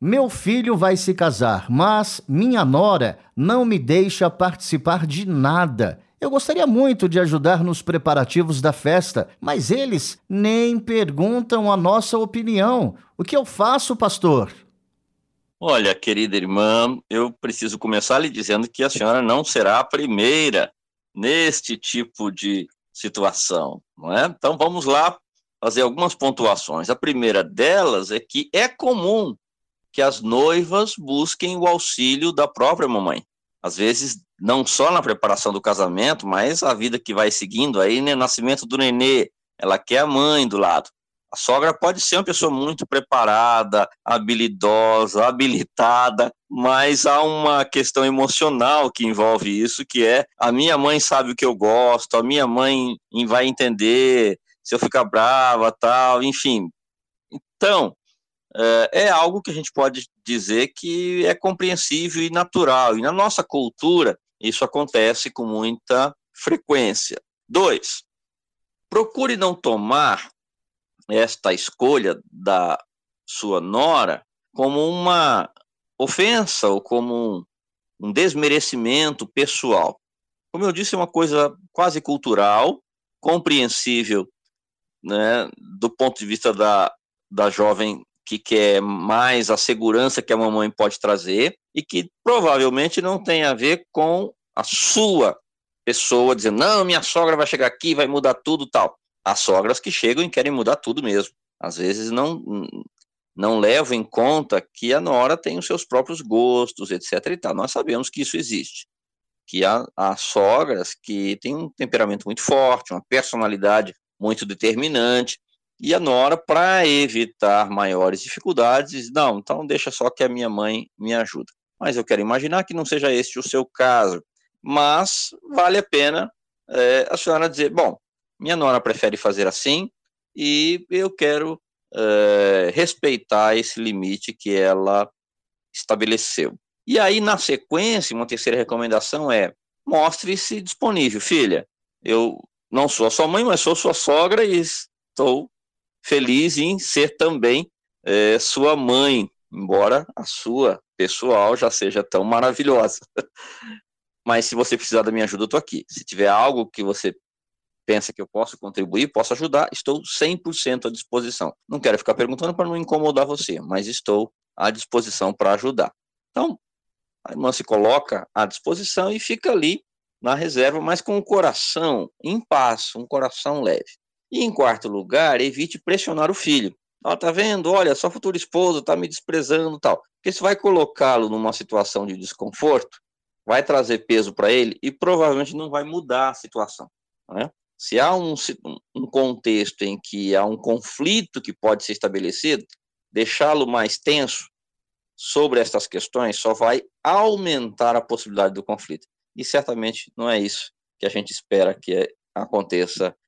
meu filho vai se casar, mas minha nora não me deixa participar de nada. Eu gostaria muito de ajudar nos preparativos da festa, mas eles nem perguntam a nossa opinião. O que eu faço, pastor? Olha, querida irmã, eu preciso começar lhe dizendo que a senhora não será a primeira neste tipo de situação, não é? Então vamos lá fazer algumas pontuações. A primeira delas é que é comum que as noivas busquem o auxílio da própria mamãe. Às vezes, não só na preparação do casamento, mas a vida que vai seguindo aí, né? Nascimento do nenê, ela quer a mãe do lado. A sogra pode ser uma pessoa muito preparada, habilidosa, habilitada, mas há uma questão emocional que envolve isso, que é a minha mãe sabe o que eu gosto, a minha mãe vai entender se eu ficar brava, tal, enfim. Então, é, é algo que a gente pode dizer que é compreensível e natural. E na nossa cultura, isso acontece com muita frequência. Dois, procure não tomar esta escolha da sua nora como uma ofensa ou como um, desmerecimento pessoal. Como eu disse, é uma coisa quase cultural, compreensível né, do ponto de vista da, da jovem que quer mais a segurança que a mamãe pode trazer e que provavelmente não tem a ver com a sua pessoa dizendo, não, minha sogra vai chegar aqui, vai mudar tudo tal. As sogras que chegam e querem mudar tudo mesmo. Às vezes não, não levam em conta que a nora tem os seus próprios gostos, etc. e tal. Nós sabemos que isso existe. Que há, há sogras que têm um temperamento muito forte, uma personalidade muito determinante, e a Nora, para evitar maiores dificuldades, diz: não, então deixa só que a minha mãe me ajuda. Mas eu quero imaginar que não seja este o seu caso. Mas vale a pena é, a senhora dizer: bom, minha Nora prefere fazer assim e eu quero é, respeitar esse limite que ela estabeleceu. E aí, na sequência, uma terceira recomendação é: mostre-se disponível. Filha, eu não sou a sua mãe, mas sou sua sogra e estou feliz em ser também é, sua mãe, embora a sua pessoal já seja tão maravilhosa. Mas se você precisar da minha ajuda, eu estou aqui. Se tiver algo que você pensa que eu posso contribuir, posso ajudar, estou 100% à disposição. Não quero ficar perguntando para não incomodar você, mas estou à disposição para ajudar. Então, a irmã se coloca à disposição e fica ali na reserva, mas com o coração em paz, um coração leve. E em quarto lugar, evite pressionar o filho. Ó, tá vendo? Olha, sua futura esposa tá me desprezando tal. Porque isso vai colocá-lo numa situação de desconforto, vai trazer peso para ele e provavelmente não vai mudar a situação. Né? Se há um, um contexto em que há um conflito que pode ser estabelecido, deixá-lo mais tenso sobre essas questões só vai aumentar a possibilidade do conflito. E certamente não é isso que a gente espera que aconteça